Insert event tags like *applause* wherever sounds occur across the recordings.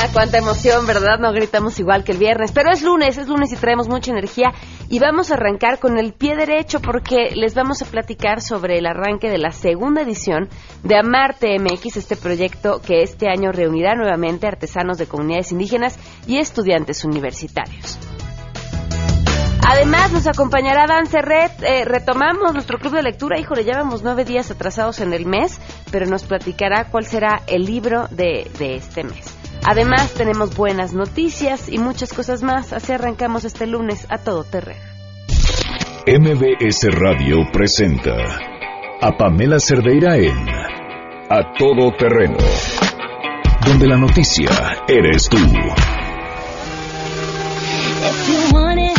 Ah, cuánta emoción, ¿verdad? No gritamos igual que el viernes. Pero es lunes, es lunes y traemos mucha energía. Y vamos a arrancar con el pie derecho porque les vamos a platicar sobre el arranque de la segunda edición de Amarte MX, este proyecto que este año reunirá nuevamente artesanos de comunidades indígenas y estudiantes universitarios. Además, nos acompañará Dan. Eh, retomamos nuestro club de lectura. Híjole, llevamos nueve días atrasados en el mes, pero nos platicará cuál será el libro de, de este mes. Además, tenemos buenas noticias y muchas cosas más. Así arrancamos este lunes a todo terreno. MBS Radio presenta a Pamela Cerdeira en A Todo Terreno, donde la noticia eres tú. If you want it,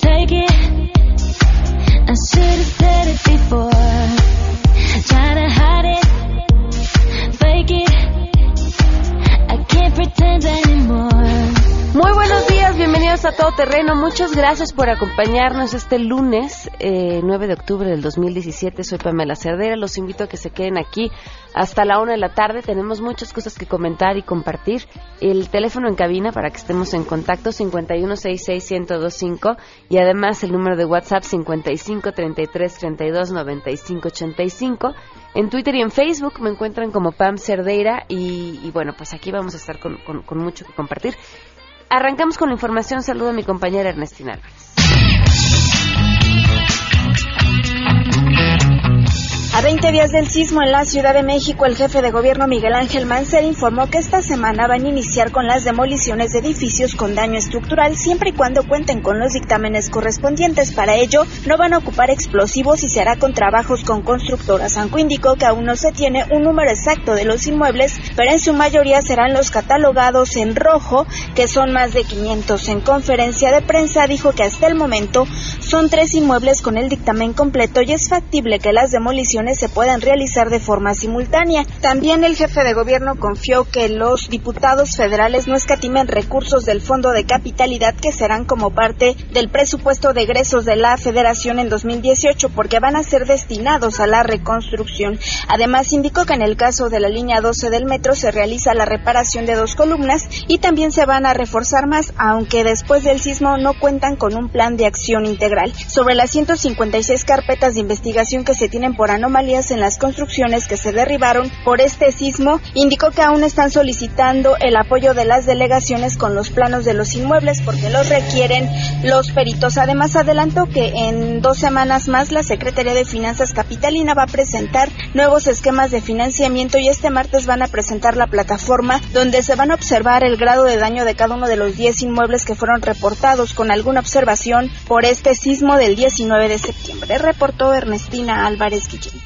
take it. I should have said it before. Try to hide it, fake it. Muy buenos días, bienvenidos a Todo Terreno. Muchas gracias por acompañarnos este lunes, eh, 9 de octubre del 2017. Soy Pamela Cerdera. Los invito a que se queden aquí hasta la una de la tarde. Tenemos muchas cosas que comentar y compartir. El teléfono en cabina para que estemos en contacto 5166125 y además el número de WhatsApp 5533329585. En Twitter y en Facebook me encuentran como Pam Cerdeira y, bueno, pues aquí vamos a estar con, con- con mucho que compartir. Arrancamos con la información. Saludo a mi compañera Ernestina Álvarez. A 20 días del sismo en la Ciudad de México, el jefe de gobierno Miguel Ángel Mancera informó que esta semana van a iniciar con las demoliciones de edificios con daño estructural siempre y cuando cuenten con los dictámenes correspondientes. Para ello, no van a ocupar explosivos y se hará con trabajos con constructoras. Aunque indicó que aún no se tiene un número exacto de los inmuebles, pero en su mayoría serán los catalogados en rojo, que son más de 500. En conferencia de prensa dijo que hasta el momento son tres inmuebles con el dictamen completo y es factible que las demoliciones se puedan realizar de forma simultánea. También el jefe de gobierno confió que los diputados federales no escatimen recursos del Fondo de Capitalidad que serán como parte del presupuesto de egresos de la Federación en 2018 porque van a ser destinados a la reconstrucción. Además indicó que en el caso de la línea 12 del metro se realiza la reparación de dos columnas y también se van a reforzar más, aunque después del sismo no cuentan con un plan de acción integral. Sobre las 156 carpetas de investigación que se tienen por anomalías en las construcciones que se derribaron por este sismo, indicó que aún están solicitando el apoyo de las delegaciones con los planos de los inmuebles porque los requieren los peritos. Además, adelantó que en dos semanas más la Secretaría de Finanzas Capitalina va a presentar nuevos esquemas de financiamiento y este martes van a presentar la plataforma donde se van a observar el grado de daño de cada uno de los 10 inmuebles que fueron reportados con alguna observación por este sismo del 19 de septiembre. Reportó Ernestina Álvarez Guillén.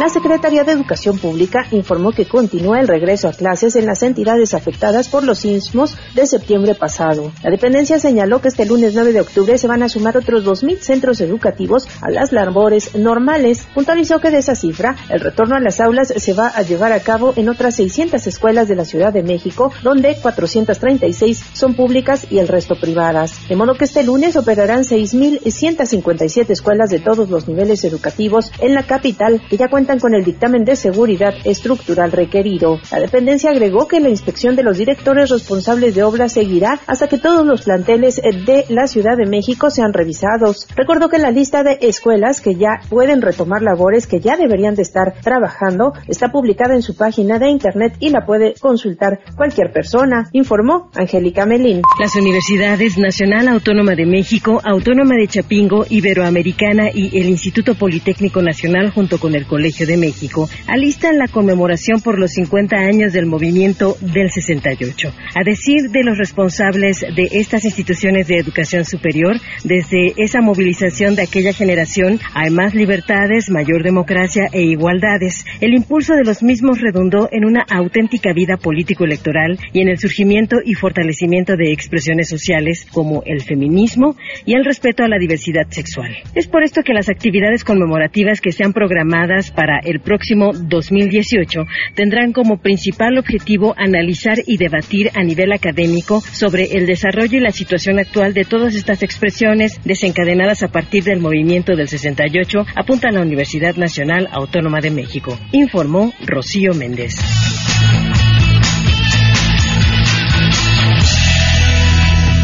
La Secretaría de Educación Pública informó que continúa el regreso a clases en las entidades afectadas por los sismos de septiembre pasado. La dependencia señaló que este lunes 9 de octubre se van a sumar otros 2.000 centros educativos a las labores normales. Puntualizó que de esa cifra, el retorno a las aulas se va a llevar a cabo en otras 600 escuelas de la Ciudad de México, donde 436 son públicas y el resto privadas. De modo que este lunes operarán 6.157 escuelas de todos los niveles educativos en la capital, que ya con el dictamen de seguridad estructural requerido. La dependencia agregó que la inspección de los directores responsables de obras seguirá hasta que todos los planteles de la Ciudad de México sean revisados. Recordó que la lista de escuelas que ya pueden retomar labores que ya deberían de estar trabajando está publicada en su página de internet y la puede consultar cualquier persona, informó Angélica Melín. Las universidades Nacional Autónoma de México, Autónoma de Chapingo, Iberoamericana y el Instituto Politécnico Nacional junto con el Colegio de México alistan la conmemoración por los 50 años del movimiento del 68. A decir de los responsables de estas instituciones de educación superior, desde esa movilización de aquella generación hay más libertades, mayor democracia e igualdades. El impulso de los mismos redundó en una auténtica vida político-electoral y en el surgimiento y fortalecimiento de expresiones sociales como el feminismo y el respeto a la diversidad sexual. Es por esto que las actividades conmemorativas que sean programadas para el próximo 2018 tendrán como principal objetivo analizar y debatir a nivel académico sobre el desarrollo y la situación actual de todas estas expresiones desencadenadas a partir del movimiento del 68, apunta la Universidad Nacional Autónoma de México, informó Rocío Méndez.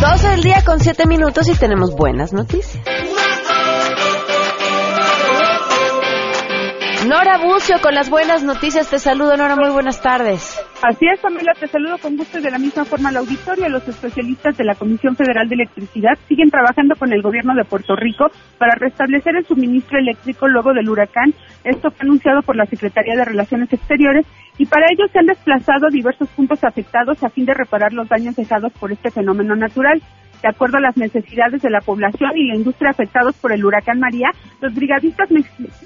Dos del día con siete minutos y tenemos buenas noticias. Nora Bucio con las buenas noticias. Te saludo, Nora. Muy buenas tardes. Así es, Pamela, te saludo con gusto y de la misma forma al auditorio. Los especialistas de la Comisión Federal de Electricidad siguen trabajando con el gobierno de Puerto Rico para restablecer el suministro eléctrico luego del huracán. Esto fue anunciado por la Secretaría de Relaciones Exteriores y para ello se han desplazado diversos puntos afectados a fin de reparar los daños dejados por este fenómeno natural. De acuerdo a las necesidades de la población y la industria afectados por el huracán María, los brigadistas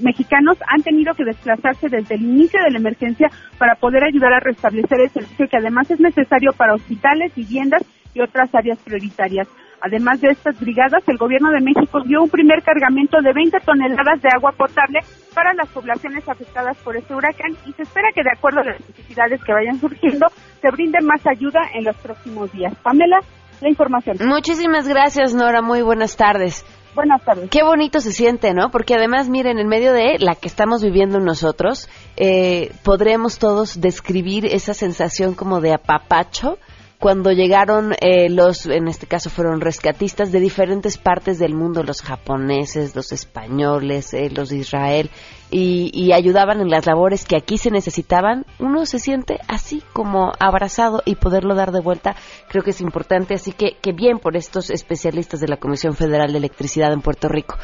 mexicanos han tenido que desplazarse desde el inicio de la emergencia para poder ayudar a restablecer el servicio que además es necesario para hospitales, viviendas y otras áreas prioritarias. Además de estas brigadas, el Gobierno de México dio un primer cargamento de 20 toneladas de agua potable para las poblaciones afectadas por este huracán y se espera que de acuerdo a las necesidades que vayan surgiendo, se brinde más ayuda en los próximos días. Pamela, la información. Muchísimas gracias, Nora. Muy buenas tardes. Buenas tardes. Qué bonito se siente, ¿no? Porque además, miren, en medio de la que estamos viviendo nosotros, eh, podremos todos describir esa sensación como de apapacho cuando llegaron eh, los, en este caso fueron rescatistas de diferentes partes del mundo, los japoneses, los españoles, eh, los de Israel, y, ayudaban en las labores que aquí se necesitaban, uno se siente así como abrazado y poderlo dar de vuelta creo que es importante, así que, que bien por estos especialistas de la Comisión Federal de Electricidad en Puerto Rico.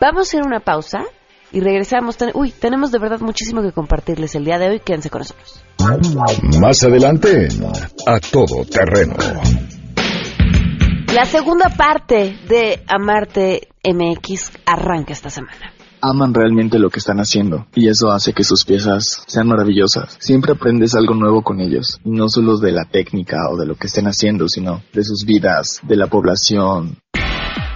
Vamos a hacer una pausa y regresamos. Uy, tenemos de verdad muchísimo que compartirles el día de hoy. Quédense con nosotros. Más adelante, a todo terreno. La segunda parte de Amarte MX arranca esta semana. Aman realmente lo que están haciendo y eso hace que sus piezas sean maravillosas. Siempre aprendes algo nuevo con ellos y no solo de la técnica o de lo que estén haciendo, sino de sus vidas, de la población,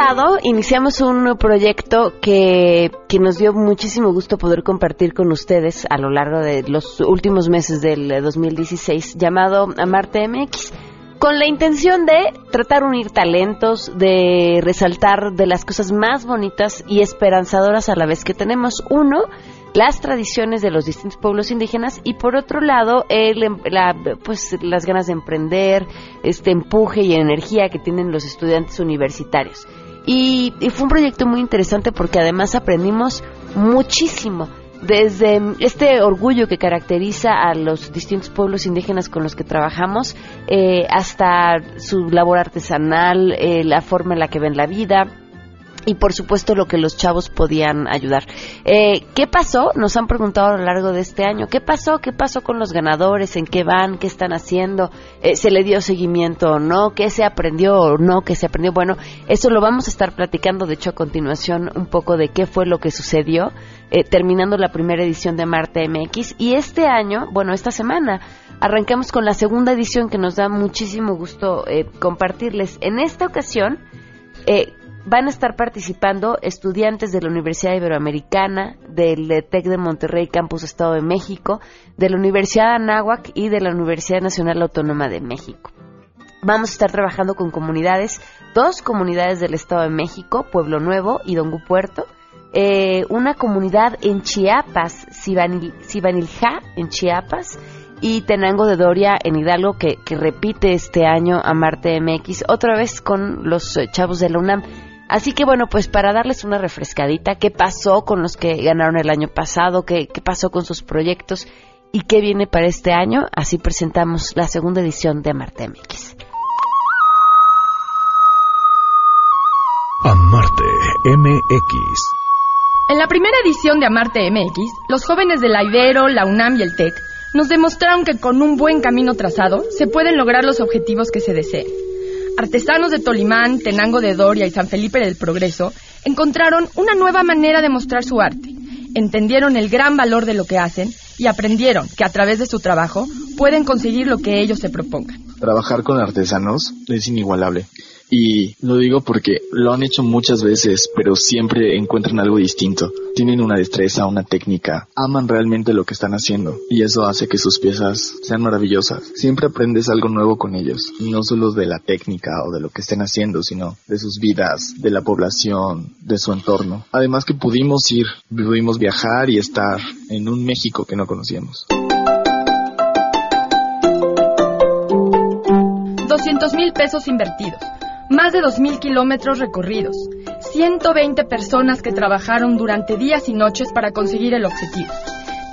Pasado iniciamos un proyecto que, que nos dio muchísimo gusto poder compartir con ustedes a lo largo de los últimos meses del 2016 llamado Amarte MX con la intención de tratar de unir talentos, de resaltar de las cosas más bonitas y esperanzadoras a la vez que tenemos. Uno, las tradiciones de los distintos pueblos indígenas y por otro lado el, em, la, pues las ganas de emprender, este empuje y energía que tienen los estudiantes universitarios. Y, fue un proyecto muy interesante porque además aprendimos muchísimo desde este orgullo que caracteriza a los distintos pueblos indígenas con los que trabajamos, eh, hasta su labor artesanal, eh, la forma en la que ven la vida, y por supuesto lo que los chavos podían ayudar. Eh, ¿Qué pasó? Nos han preguntado a lo largo de este año. ¿Qué pasó? ¿Qué pasó con los ganadores? ¿En qué van? ¿Qué están haciendo? Eh, ¿Se le dio seguimiento o no? ¿Qué se aprendió o no? ¿Qué se aprendió? Bueno, eso lo vamos a estar platicando, de hecho, a continuación un poco de qué fue lo que sucedió, eh, terminando la primera edición de Marte MX. Y este año, bueno, esta semana, arrancamos con la segunda edición que nos da muchísimo gusto compartirles. En esta ocasión, eh, van a estar participando estudiantes de la Universidad Iberoamericana, del TEC de Monterrey, Campus Estado de México, de la Universidad de Anáhuac y de la Universidad Nacional Autónoma de México. Vamos a estar trabajando con comunidades, dos comunidades del Estado de México, Pueblo Nuevo y Dongu Puerto, eh, una comunidad en Chiapas, Sibanil, Sibaniljá, en Chiapas, y Tenango de Doria en Hidalgo, que, que repite este año a Marte MX, otra vez con los eh, chavos de la UNAM. Así que bueno, pues para darles una refrescadita, qué pasó con los que ganaron el año pasado, qué, qué pasó con sus proyectos y qué viene para este año, así presentamos la segunda edición de Amarte MX. Amarte MX. En la primera edición de Amarte MX, los jóvenes de la Ibero, la UNAM y el TEC nos demostraron que con un buen camino trazado se pueden lograr los objetivos que se deseen. Artesanos de Tolimán, Tenango de Doria y San Felipe del Progreso encontraron una nueva manera de mostrar su arte, entendieron el gran valor de lo que hacen y aprendieron que a través de su trabajo pueden conseguir lo que ellos se propongan. Trabajar con artesanos es inigualable. Y lo digo porque lo han hecho muchas veces, pero siempre encuentran algo distinto. Tienen una destreza, una técnica, aman realmente lo que están haciendo y eso hace que sus piezas sean maravillosas. Siempre aprendes algo nuevo con ellos, no solo de la técnica o de lo que estén haciendo, sino de sus vidas, de la población, de su entorno. Además que pudimos ir, pudimos viajar y estar en un México que no conocíamos. 200 mil pesos invertidos, más de 2.000 kilómetros recorridos, 120 personas que trabajaron durante días y noches para conseguir el objetivo.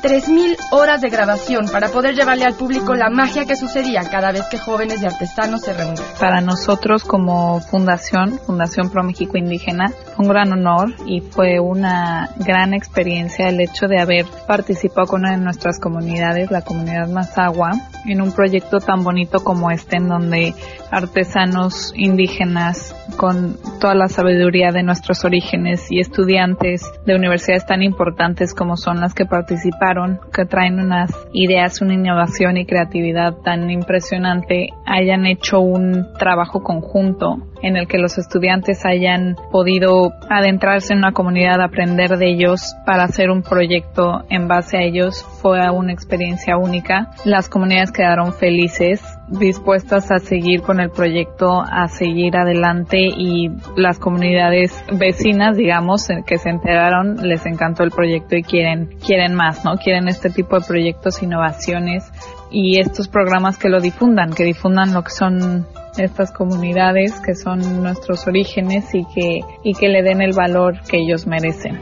3.000 horas de grabación para poder llevarle al público la magia que sucedía cada vez que jóvenes y artesanos se reunían. Para nosotros como fundación, Fundación Pro México Indígena, fue un gran honor y fue una gran experiencia el hecho de haber participado con una de nuestras comunidades, la comunidad Mazagua, en un proyecto tan bonito como este en donde artesanos indígenas con toda la sabiduría de nuestros orígenes y estudiantes de universidades tan importantes como son las que participaron, que traen unas ideas, una innovación y creatividad tan impresionante, hayan hecho un trabajo conjunto en el que los estudiantes hayan podido adentrarse en una comunidad, aprender de ellos para hacer un proyecto en base a ellos, fue una experiencia única. Las comunidades quedaron felices, dispuestas a seguir con el proyecto, a seguir adelante y las comunidades vecinas, digamos, que se enteraron, les encantó el proyecto y quieren, quieren más, ¿no? Quieren este tipo de proyectos, innovaciones y estos programas que lo difundan, que difundan lo que son estas comunidades que son nuestros orígenes y que, y que le den el valor que ellos merecen.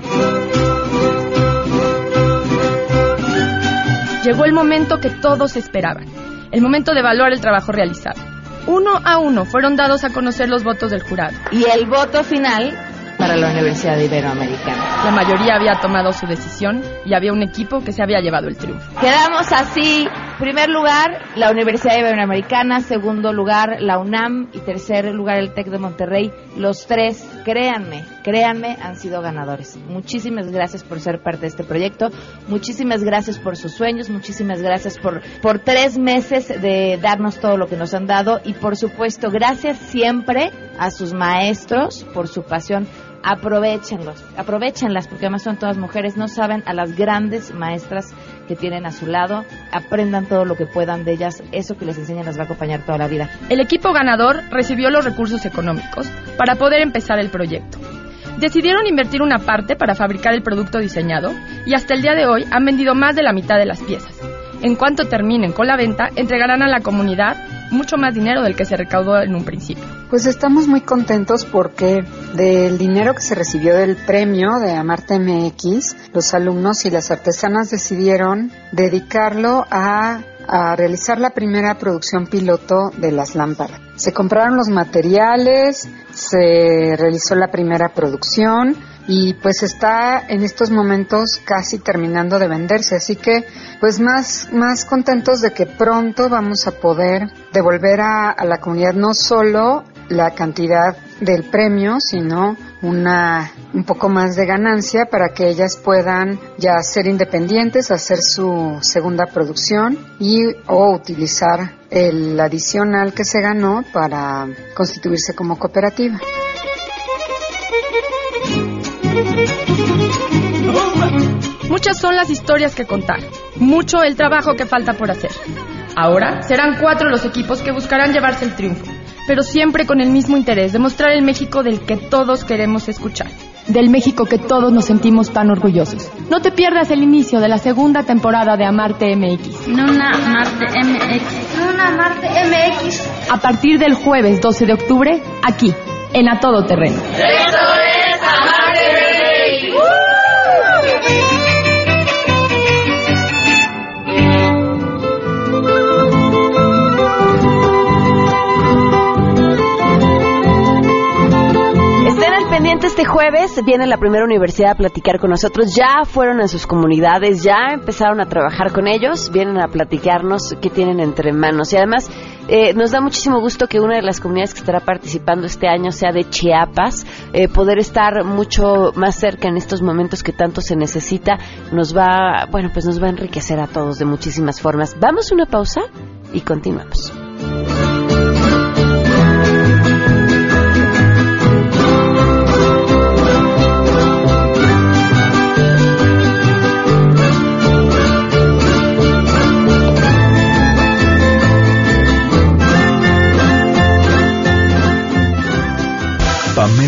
Llegó el momento que todos esperaban, el momento de evaluar el trabajo realizado. Uno a uno fueron dados a conocer los votos del jurado. Y el voto final para la Universidad Iberoamericana. La mayoría había tomado su decisión y había un equipo que se había llevado el triunfo. Quedamos así. Primer lugar, la Universidad Iberoamericana. Segundo lugar, la UNAM. Y tercer lugar, el TEC de Monterrey. Los tres, créanme, créanme, han sido ganadores. Muchísimas gracias por ser parte de este proyecto. Muchísimas gracias por sus sueños. Muchísimas gracias por, por tres meses de darnos todo lo que nos han dado. Y por supuesto, gracias siempre a sus maestros por su pasión aprovechenlos, aprovechenlas porque además son todas mujeres, no saben a las grandes maestras que tienen a su lado, aprendan todo lo que puedan de ellas, eso que les enseñan las va a acompañar toda la vida. El equipo ganador recibió los recursos económicos para poder empezar el proyecto. Decidieron invertir una parte para fabricar el producto diseñado y hasta el día de hoy han vendido más de la mitad de las piezas. En cuanto terminen con la venta, entregarán a la comunidad mucho más dinero del que se recaudó en un principio. Pues estamos muy contentos porque del dinero que se recibió del premio de Amarte MX, los alumnos y las artesanas decidieron dedicarlo a, a realizar la primera producción piloto de las lámparas. Se compraron los materiales, se realizó la primera producción, y pues está en estos momentos casi terminando de venderse, así que pues más, más contentos de que pronto vamos a poder devolver a, la comunidad no solo la cantidad del premio, sino una un poco más de ganancia para que ellas puedan ya ser independientes, hacer su segunda producción y o utilizar el adicional que se ganó para constituirse como cooperativa. Muchas son las historias que contar, mucho el trabajo que falta por hacer. Ahora serán cuatro los equipos que buscarán llevarse el triunfo, pero siempre con el mismo interés de mostrar el México del que todos queremos escuchar. Del México que todos nos sentimos tan orgullosos. No te pierdas el inicio de la segunda temporada de Amarte MX. Nuna Marte MX. Nuna Marte MX. A partir del jueves 12 de octubre, aquí, en A Todo Terreno. ¡Eso Pendientes este jueves viene la primera universidad a platicar con nosotros. Ya fueron a sus comunidades, ya empezaron a trabajar con ellos, vienen a platicarnos qué tienen entre manos. Y además eh, nos da muchísimo gusto que una de las comunidades que estará participando este año sea de Chiapas. Eh, poder estar mucho más cerca en estos momentos que tanto se necesita nos va, bueno, pues nos va a enriquecer a todos de muchísimas formas. Vamos a una pausa y continuamos.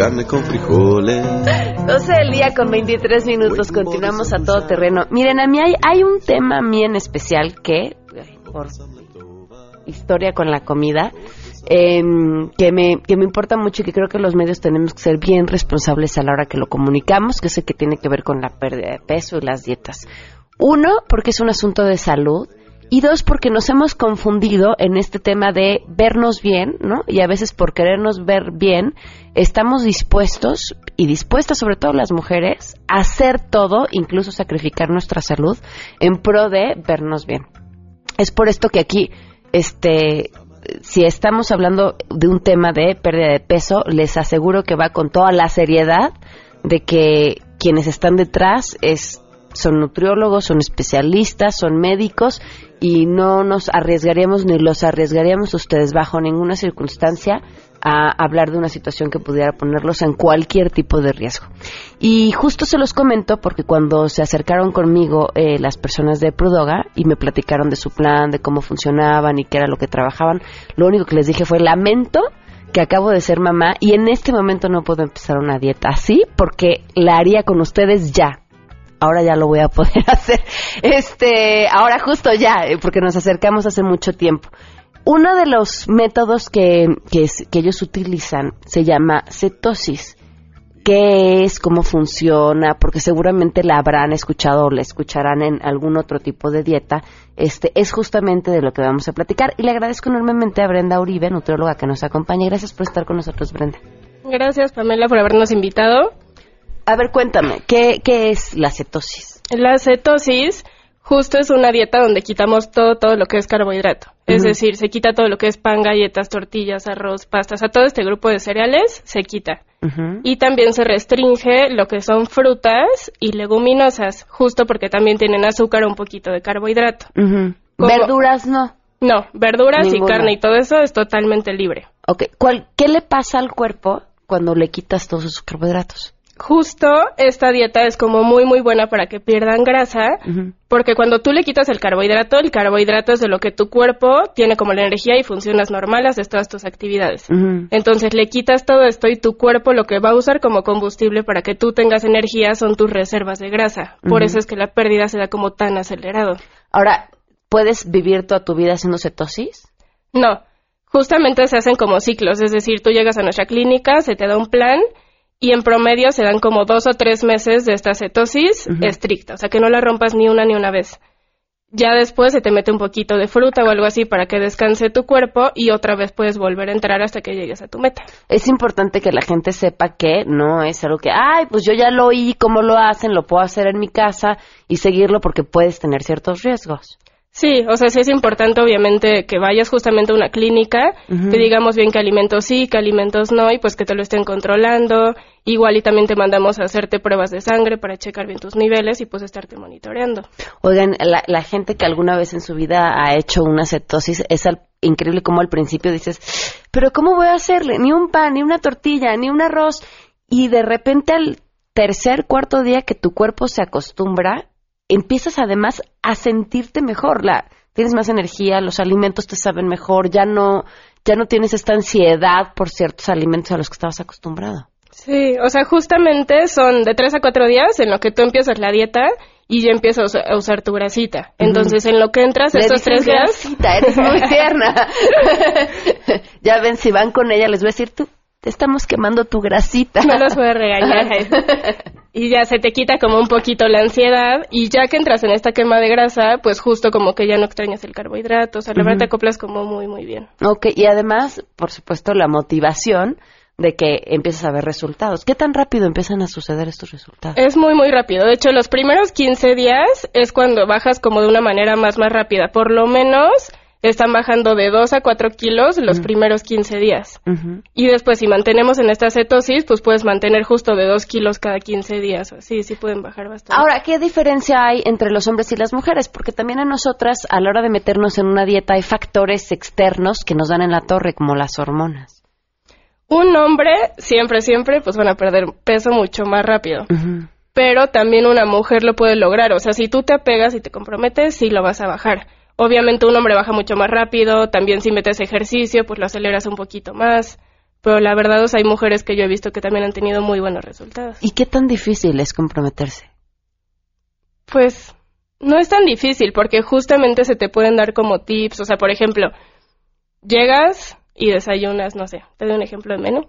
carne con frijoles. 12 del día con 23 minutos, continuamos a todo terreno. Miren, a mí hay, hay un tema a mí en especial que, por historia con la comida, eh, que, me, que me importa mucho y que creo que los medios tenemos que ser bien responsables a la hora que lo comunicamos, que sé que tiene que ver con la pérdida de peso y las dietas. Uno, porque es un asunto de salud. Y dos, porque nos hemos confundido en este tema de vernos bien, ¿no? Y a veces por querernos ver bien, estamos dispuestos, y dispuestas sobre todo las mujeres, a hacer todo, incluso sacrificar nuestra salud, en pro de vernos bien. Es por esto que aquí, este, si estamos hablando de un tema de pérdida de peso, les aseguro que va con toda la seriedad de que quienes están detrás es son nutriólogos, son especialistas, son médicos y no nos arriesgaríamos ni los arriesgaríamos ustedes bajo ninguna circunstancia a hablar de una situación que pudiera ponerlos en cualquier tipo de riesgo. Y justo se los comento porque cuando se acercaron conmigo eh, las personas de Prudoga y me platicaron de su plan, de cómo funcionaban y qué era lo que trabajaban, lo único que les dije fue lamento que acabo de ser mamá y en este momento no puedo empezar una dieta así porque la haría con ustedes ya ahora ya lo voy a poder *laughs* hacer. Este, ahora justo ya, eh, porque nos acercamos hace mucho tiempo. Uno de los métodos que, que, que ellos utilizan se llama cetosis. ¿Qué es? ¿Cómo funciona? Porque seguramente la habrán escuchado o la escucharán en algún otro tipo de dieta. Este es justamente de lo que vamos a platicar. Y le agradezco enormemente a Brenda Uribe, nutrióloga que nos acompaña. Gracias por estar con nosotros, Brenda. Gracias, Pamela, por habernos invitado. A ver, cuéntame, ¿qué, qué es la cetosis? La cetosis justo es una dieta donde quitamos todo, todo lo que es carbohidrato. Es decir, se quita todo lo que es pan, galletas, tortillas, arroz, pastas, a todo este grupo de cereales se quita. Y también se restringe lo que son frutas y leguminosas, justo porque también tienen azúcar o un poquito de carbohidrato. Verduras no. No, verduras Ninguna. y carne y todo eso es totalmente libre. Ok, ¿Cuál, ¿qué le pasa al cuerpo cuando le quitas todos esos carbohidratos? Justo esta dieta es como muy muy buena para que pierdan grasa, porque cuando tú le quitas el carbohidrato, el carbohidrato es de lo que tu cuerpo tiene como la energía y funciones normales de todas tus actividades. Entonces le quitas todo esto y tu cuerpo lo que va a usar como combustible para que tú tengas energía son tus reservas de grasa. Por eso es que la pérdida se da como tan acelerado. Ahora, ¿puedes vivir toda tu vida haciendo cetosis? No, justamente se hacen como ciclos, es decir, tú llegas a nuestra clínica, se te da un plan y en promedio se dan como dos o tres meses de esta cetosis estricta, o sea que no la rompas ni una ni una vez. Ya después se te mete un poquito de fruta o algo así para que descanse tu cuerpo y otra vez puedes volver a entrar hasta que llegues a tu meta. Es importante que la gente sepa que no es algo que, ay, pues yo ya lo oí, cómo lo hacen, lo puedo hacer en mi casa y seguirlo porque puedes tener ciertos riesgos. Sí, o sea, sí es importante obviamente que vayas justamente a una clínica, Ujú. te digamos bien qué alimentos sí, qué alimentos no, y pues que te lo estén controlando. Igual y también te mandamos a hacerte pruebas de sangre para checar bien tus niveles y pues estarte monitoreando. Oigan, la, la gente que alguna vez en su vida ha hecho una cetosis, es al- increíble como al principio dices, pero ¿cómo voy a hacerle? Ni un pan, ni una tortilla, ni un arroz. Y de repente al tercer, cuarto día que tu cuerpo se acostumbra, empiezas además a sentirte mejor. La, tienes más energía, los alimentos te saben mejor, ya no, ya no tienes esta ansiedad por ciertos alimentos a los que estabas acostumbrado. Sí, o sea, justamente son de tres a cuatro días en lo que tú empiezas la dieta y ya empiezas a usar tu grasita. Entonces, en lo que entras Le estos tres días... grasita, eres muy tierna. *laughs* *laughs* ya ven, si van con ella, les voy a decir, tú, te estamos quemando tu grasita. No los voy a regañar. *laughs* y ya se te quita como un poquito la ansiedad y ya que entras en esta quema de grasa, pues justo como que ya no extrañas el carbohidrato, o sea, la verdad te acoplas como muy, muy bien. Ok, y además, por supuesto, la motivación de que empiezas a ver resultados. ¿Qué tan rápido empiezan a suceder estos resultados? Es muy, muy rápido. De hecho, los primeros 15 días es cuando bajas como de una manera más, más rápida. Por lo menos están bajando de 2 a 4 kilos los primeros 15 días. Y después, si mantenemos en esta cetosis, pues puedes mantener justo de 2 kilos cada 15 días. Sí, sí pueden bajar bastante. Ahora, ¿qué diferencia hay entre los hombres y las mujeres? Porque también a nosotras, a la hora de meternos en una dieta, hay factores externos que nos dan en la torre, como las hormonas. Un hombre, siempre, siempre, pues van a perder peso mucho más rápido. Pero también una mujer lo puede lograr. O sea, si tú te apegas y te comprometes, sí lo vas a bajar. Obviamente un hombre baja mucho más rápido. También si metes ejercicio, pues lo aceleras un poquito más. Pero la verdad, o sea, hay mujeres que yo he visto que también han tenido muy buenos resultados. ¿Y qué tan difícil es comprometerse? Pues no es tan difícil porque justamente se te pueden dar como tips. O sea, por ejemplo, llegas y desayunas, no sé, te doy un ejemplo de menú.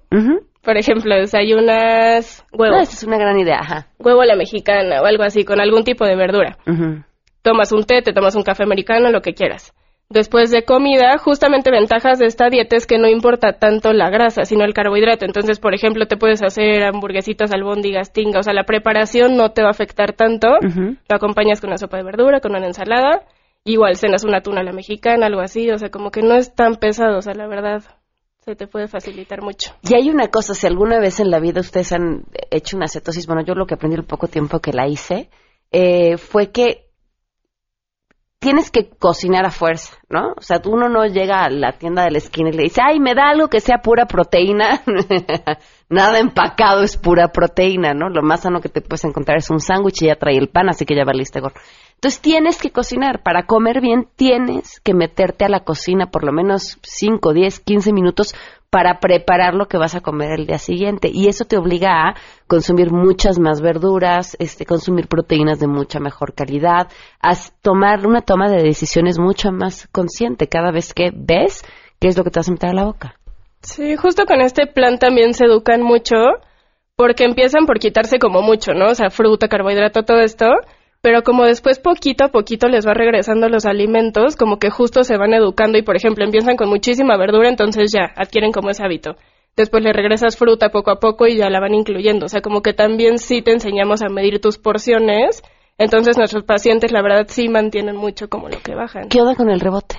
Por ejemplo, desayunas huevo. Ah, esa es una gran idea, ajá. Huevo a la mexicana o algo así, con algún tipo de verdura. Ujú. Tomas un té, te tomas un café americano, lo que quieras. Después de comida, justamente ventajas de esta dieta es que no importa tanto la grasa, sino el carbohidrato. Entonces, por ejemplo, te puedes hacer hamburguesitas, albóndigas, tinga. O sea, la preparación no te va a afectar tanto. Ujú. Lo acompañas con una sopa de verdura, con una ensalada. Igual cenas una tuna a la mexicana, algo así. O sea, como que no es tan pesado. O sea, la verdad, se te puede facilitar mucho. Y hay una cosa, si alguna vez en la vida ustedes han hecho una cetosis, bueno, yo lo que aprendí el poco tiempo que la hice, eh, fue que tienes que cocinar a fuerza, ¿no? O sea, uno no llega a la tienda de la esquina y le dice, ay, me da algo que sea pura proteína. *laughs* Nada empacado es pura proteína, ¿no? Lo más sano que te puedes encontrar es un sándwich y ya trae el pan, así que ya valiste gol. Entonces tienes que cocinar. Para comer bien tienes que meterte a la cocina por lo menos 5, 10, 15 minutos para preparar lo que vas a comer el día siguiente. Y eso te obliga a consumir muchas más verduras, este, consumir proteínas de mucha mejor calidad, a tomar una toma de decisiones mucho más consciente cada vez que ves qué es lo que te vas a meter a la boca. Sí, justo con este plan también se educan mucho porque empiezan por quitarse como mucho, ¿no? O sea, fruta, carbohidrato, todo esto, pero como después poquito a poquito les va regresando los alimentos, como que justo se van educando y, por ejemplo, empiezan con muchísima verdura, entonces ya adquieren como ese hábito. Después le regresas fruta poco a poco y ya la van incluyendo. O sea, como que también sí te enseñamos a medir tus porciones. Entonces nuestros pacientes, la verdad, sí mantienen mucho como lo que bajan. ¿Qué onda con el rebote?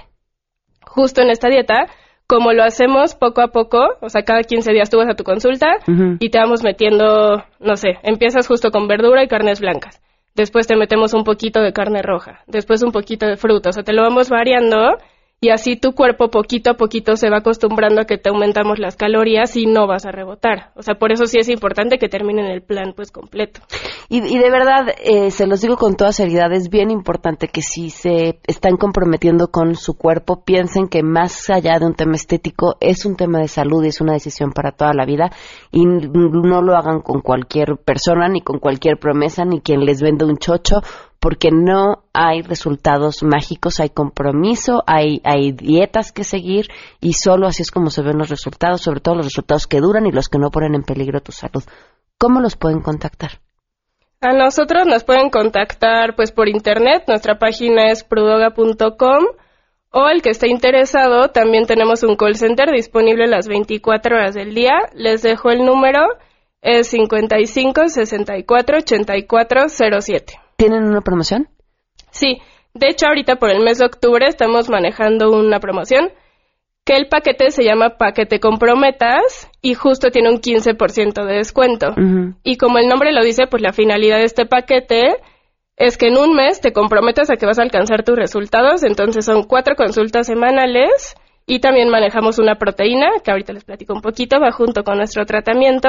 Justo en esta dieta, como lo hacemos poco a poco, o sea, cada 15 días tú vas a tu consulta y te vamos metiendo, no sé, empiezas justo con verdura y carnes blancas. Después te metemos un poquito de carne roja, después un poquito de fruta, o sea, te lo vamos variando y así tu cuerpo poquito a poquito se va acostumbrando a que te aumentamos las calorías y no vas a rebotar. O sea, por eso sí es importante que terminen el plan pues completo. Y, y de verdad, eh, se los digo con toda seriedad, es bien importante que si se están comprometiendo con su cuerpo, piensen que más allá de un tema estético, es un tema de salud y es una decisión para toda la vida. Y no lo hagan con cualquier persona, ni con cualquier promesa, ni quien les venda un chocho, porque no hay resultados mágicos, hay compromiso, hay, hay dietas que seguir y solo así es como se ven los resultados, sobre todo los resultados que duran y los que no ponen en peligro tu salud. ¿Cómo los pueden contactar? A nosotros nos pueden contactar pues por internet, nuestra página es prudoga.com o el que esté interesado, también tenemos un call center disponible las 24 horas del día. Les dejo el número, es 55 64 84 07. ¿Tienen una promoción? Sí, de hecho ahorita por el mes de octubre estamos manejando una promoción que el paquete se llama Paquete Comprometas y justo tiene un 15% de descuento. Y como el nombre lo dice, pues la finalidad de este paquete es que en un mes te comprometas a que vas a alcanzar tus resultados. Entonces son cuatro consultas semanales y también manejamos una proteína, que ahorita les platico un poquito, va junto con nuestro tratamiento.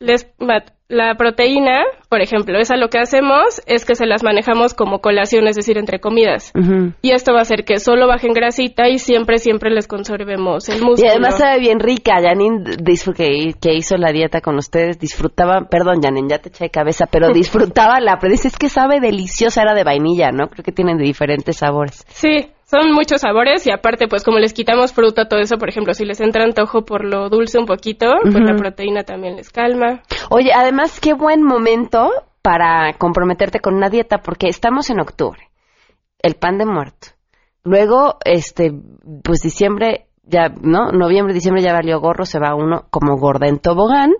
Les, ma- La proteína, por ejemplo, esa lo que hacemos es que se las manejamos como colación, es decir, entre comidas. Y esto va a hacer que solo bajen grasita y siempre, siempre les conservemos el músculo. Y además sabe bien rica. Janine, que, que hizo la dieta con ustedes, disfrutaba, perdón, Janine, ya te eché de cabeza, pero *laughs* disfrutaba la, pero dice, es que sabe deliciosa, era de vainilla, ¿no? Creo que tienen de diferentes sabores. Sí, son muchos sabores y aparte, pues como les quitamos fruta, todo eso, por ejemplo, si les entra antojo por lo dulce un poquito, pues la proteína también les calma. Oye, además, qué buen momento para comprometerte con una dieta, porque estamos en octubre. El pan de muerto. Luego, este, pues diciembre, ya, ¿no? Noviembre, diciembre ya valió gorro, se va uno como gorda en tobogán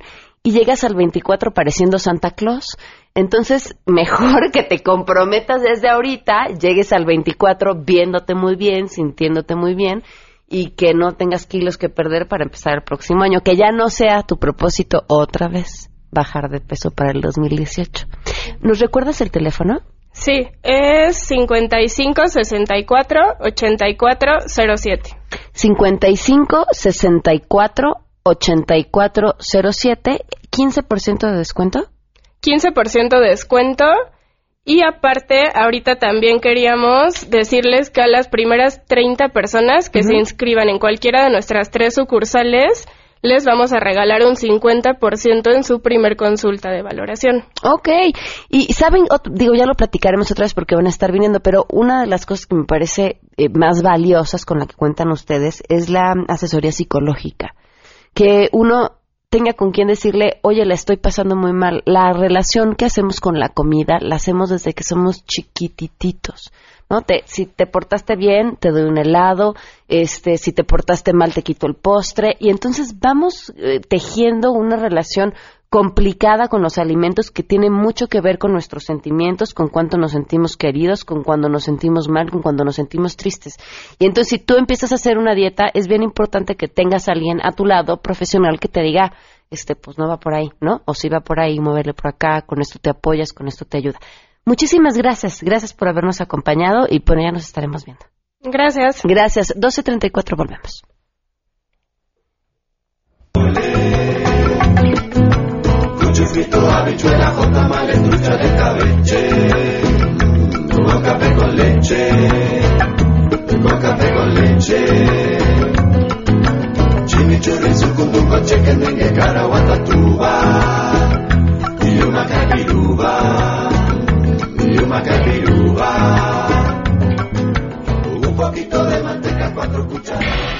y llegas al 24 pareciendo Santa Claus. Entonces, *laughs* mejor que te comprometas desde ahorita, llegues al 24 viéndote muy bien, sintiéndote muy bien y que no tengas kilos que perder para empezar el próximo año, que ya no sea tu propósito otra vez bajar de peso para el 2018. ¿Nos recuerdas el teléfono? Sí, es 55 64 84 07. 55 64 84 07, 15% de descuento. 15% de descuento. Y aparte, ahorita también queríamos decirles que a las primeras 30 personas que se inscriban en cualquiera de nuestras tres sucursales, les vamos a regalar un 50% en su primer consulta de valoración. Ok, y saben, digo, ya lo platicaremos otra vez porque van a estar viniendo, pero una de las cosas que me parece eh, más valiosas con la que cuentan ustedes es la asesoría psicológica. Que uno tenga con quien decirle, oye, la estoy pasando muy mal. La relación que hacemos con la comida la hacemos desde que somos chiquitititos. ¿No? Te, si te portaste bien, te doy un helado, este, si te portaste mal, te quito el postre, y entonces vamos eh, tejiendo una relación complicada con los alimentos que tiene mucho que ver con nuestros sentimientos, con cuánto nos sentimos queridos, con cuando nos sentimos mal, con cuando nos sentimos tristes. Y entonces si tú empiezas a hacer una dieta, es bien importante que tengas a alguien a tu lado, profesional, que te diga, este, pues no va por ahí, ¿no? O si va por ahí, moverle por acá, con esto te apoyas, con esto te ayuda. Muchísimas gracias, gracias por habernos acompañado y bueno, ya nos estaremos viendo. Gracias. Gracias. 12.34 volvemos. Frito, habichuela, tamales, trucha de cabeche. Con café con leche. Con café con leche. Chimichurri, sucunduco, chicken, dengue, cara, guatatuba. Y una capiruba. Y una capiruba. Un poquito de manteca, cuatro cucharadas.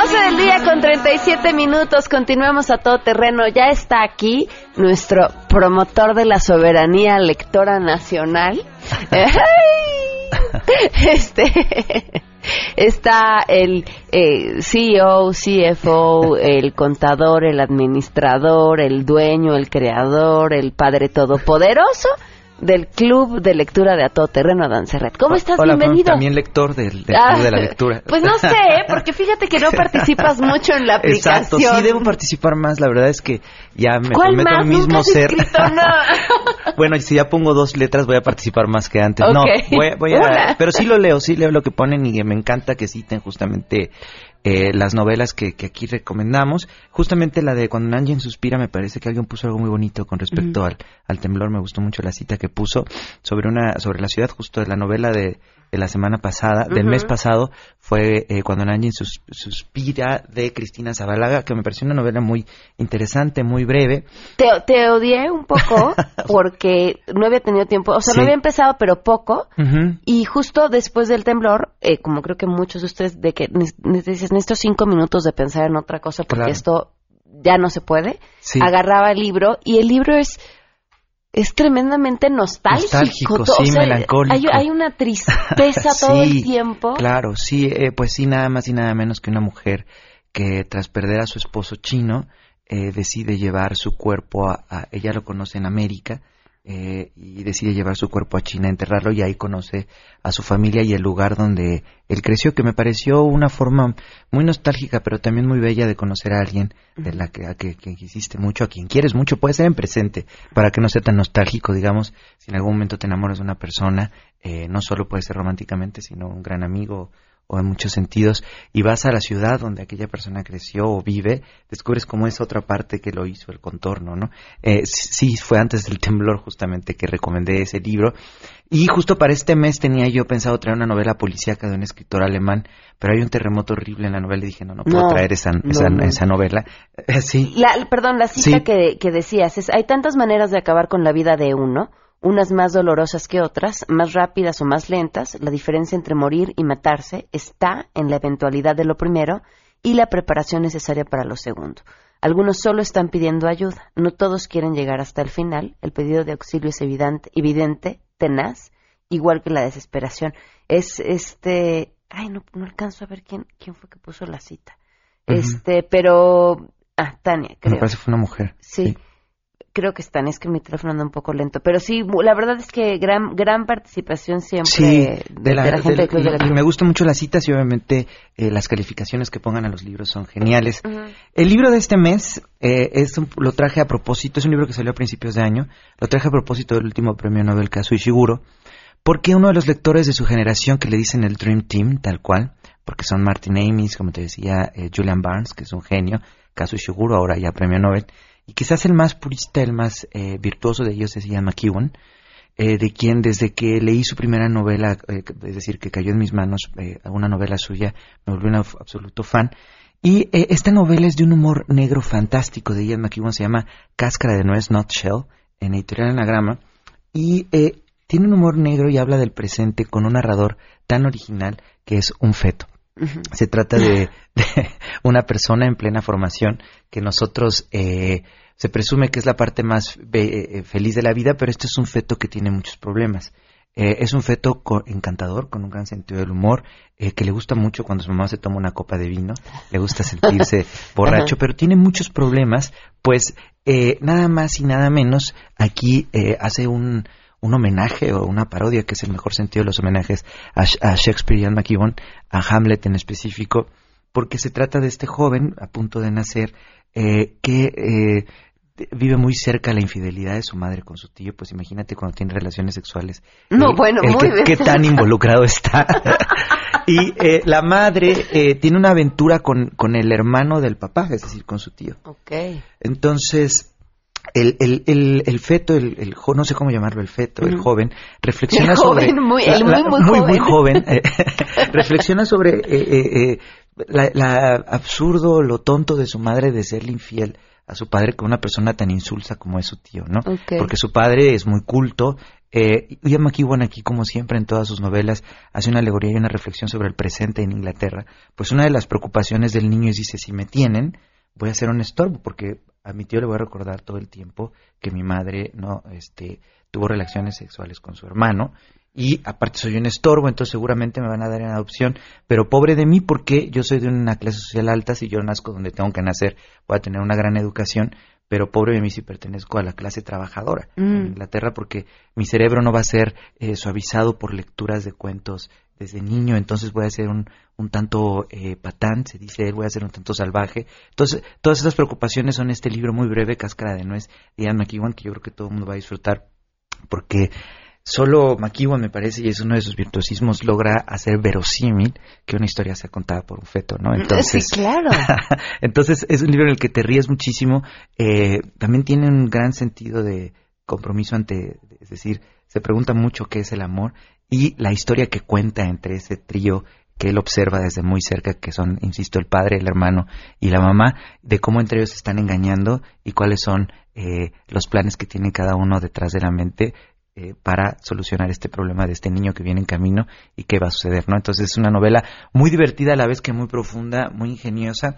12 del día con 37 minutos, continuamos a todo terreno. Ya está aquí nuestro promotor de la soberanía lectora nacional. *laughs* ¡Ay! Este está el eh, CEO, CFO, el contador, el administrador, el dueño, el creador, el padre todopoderoso del Club de Lectura de A Todo Terreno, Adán Serret. ¿Cómo estás? Hola, Bienvenido. también lector del, del Ah, Club de la lectura. *laughs* Pues no sé, ¿eh? porque fíjate que no participas *laughs* mucho en la aplicación. Exacto, sí debo participar más. La verdad es que ya me ¿Cuál prometo más? mismo Nunca has ser. escrito nada. *laughs* bueno, si ya pongo dos letras voy a participar más que antes. Ok. No, voy, voy a. Pero sí lo leo, sí leo lo que ponen y me encanta que citen justamente eh, las novelas que, que aquí recomendamos. Justamente la de Cuando Nanjen suspira, me parece que alguien puso algo muy bonito con respecto al, al temblor. Me gustó mucho la cita que puso sobre una sobre la ciudad, justo de la novela de la semana pasada, del mes pasado, fue eh, Cuando Nanjen sus- suspira de Cristina Zabalaga, que me pareció una novela muy interesante, muy breve. Te, te odié un poco *laughs* porque no había tenido tiempo, o sea, Sí. lo había empezado pero poco y justo después del temblor, eh, como creo que muchos de ustedes, de que dices, necesito cinco minutos de pensar en otra cosa porque Claro. esto ya no se puede, Sí. agarraba el libro y el libro es es tremendamente nostálgico, Nostálgico, sí, melancólico. Hay, hay una tristeza *laughs* todo el tiempo. Claro, sí, eh, pues sí, nada más y nada menos que una mujer que tras perder a su esposo chino, eh, decide llevar su cuerpo a, a- ella lo conoce en América eh, y decide llevar su cuerpo a China, enterrarlo y ahí conoce a su familia y el lugar donde él creció, que me pareció una forma muy nostálgica, pero también muy bella de conocer a alguien de la que, a que, que quisiste mucho, a quien quieres mucho, puede ser en presente, para que no sea tan nostálgico, digamos, si en algún momento te enamoras de una persona, eh, no solo puede ser románticamente, sino un gran amigo o en muchos sentidos, y vas a la ciudad donde aquella persona creció o vive, descubres cómo es otra parte que lo hizo, el contorno, ¿no? Eh, sí, fue antes del temblor justamente que recomendé ese libro, y justo para este mes tenía yo pensado traer una novela policíaca de un escritor alemán, pero hay un terremoto horrible en la novela y dije, no, no puedo No, traer esa, no, esa, no. esa novela. Eh, *laughs* sí, La, perdón, la cita Sí. que, que decías es, hay tantas maneras de acabar con la vida de uno, unas más dolorosas que otras, más rápidas o más lentas. La diferencia entre morir y matarse está en la eventualidad de lo primero y la preparación necesaria para lo segundo. Algunos solo están pidiendo ayuda, no todos quieren llegar hasta el final. El pedido de auxilio es evidente, evidente tenaz, igual que la desesperación. Es este, ay, no, no alcanzo a ver quién, quién fue que puso la cita. Este, pero, ah, Tania, creo. me parece que fue una mujer. Sí. Creo que están, es que mi teléfono anda un poco lento. Pero sí, la verdad es que gran gran participación siempre Sí, de, de la, gente del- Club de y- y me gustan mucho las citas y obviamente eh, las calificaciones que pongan a los libros son geniales. El libro de este mes eh, es un- lo traje a propósito, es un libro que salió a principios de año, lo traje a propósito del último premio Nobel Kazuo Ishiguro, porque uno de los lectores de su generación que le dicen el Dream Team, tal cual, porque son Martin Amis, como te decía, eh, Julian Barnes, que es un genio, Kazuo Ishiguro, ahora ya premio Nobel, y quizás el más purista, el más eh, virtuoso de ellos es Ian McEwan, eh, de quien desde que leí su primera novela, eh, es decir, que cayó en mis manos, eh, una novela suya, me volví un ab- absoluto fan. Y eh, esta novela es de un humor negro fantástico de Ian McEwan, se llama Cáscara de Nuez, Not Shell, en editorial Anagrama, y eh, tiene un humor negro y habla del presente con un narrador tan original que es un feto. Se trata de, de *laughs* una persona en plena formación que nosotros eh, se presume que es la parte más be- eh, feliz de la vida, pero este es un feto que tiene muchos problemas. Eh, es un feto co- encantador, con un gran sentido del humor, eh, que le gusta mucho cuando su mamá se toma una copa de vino, le gusta sentirse *laughs* borracho, Ajá. pero tiene muchos problemas, pues eh, nada más y nada menos aquí eh, hace un, un homenaje o una parodia, que es el mejor sentido de los homenajes a, Sh- a Shakespeare y a McEwan, a Hamlet en específico, porque se trata de este joven a punto de nacer eh, que eh, vive muy cerca la infidelidad de su madre con su tío, pues imagínate cuando tiene relaciones sexuales. No, el- bueno, el muy que- bien. qué tan involucrado está. *laughs* y eh, la madre eh, tiene una aventura con, con el hermano del papá, es decir, con su tío. Ok. Entonces, el, el, el, el feto, el, no sé cómo llamarlo, el feto, el joven, reflexiona joven, sobre... muy- la- el la- muy, muy joven. joven, eh, *laughs* *laughs* reflexiona sobre eh, eh, eh, la, la absurdo, lo tonto de su madre de serle infiel a su padre con una persona tan insulsa como es su tío, ¿no? Porque su padre es muy culto. Eh, Ian McEwan aquí, como siempre en todas sus novelas, hace una alegoría y una reflexión sobre el presente en Inglaterra. Pues una de las preocupaciones del niño es, dice, si me tienen, voy a ser un estorbo, porque a mi tío le voy a recordar todo el tiempo que mi madre no este tuvo relaciones sexuales con su hermano y aparte soy un estorbo, entonces seguramente me van a dar en adopción, pero pobre de mí porque yo soy de una clase social alta, si yo nazco donde tengo que nacer, voy a tener una gran educación, pero pobre de mí si pertenezco a la clase trabajadora en Mm. Inglaterra porque mi cerebro no va a ser eh, suavizado por lecturas de cuentos desde niño, entonces voy a ser un, un tanto eh, patán, se dice él, voy a ser un tanto salvaje. Entonces, todas esas preocupaciones son este libro muy breve, Cáscara de Nuez, de Ian McEwan, que yo creo que todo el mundo va a disfrutar, porque solo McEwan, me parece, y es uno de sus virtuosismos, logra hacer verosímil que una historia sea contada por un feto, ¿no? Entonces, sí, claro. *laughs* entonces es un libro en el que te ríes muchísimo. eh, también tiene un gran sentido de compromiso ante, es decir, se pregunta mucho qué es el amor y la historia que cuenta entre ese trío que él observa desde muy cerca, que son, insisto, el padre, el hermano y la mamá, de cómo entre ellos se están engañando y cuáles son eh, los planes que tiene cada uno detrás de la mente eh, para solucionar este problema de este niño que viene en camino y qué va a suceder, ¿no? Entonces es una novela muy divertida a la vez que muy profunda, muy ingeniosa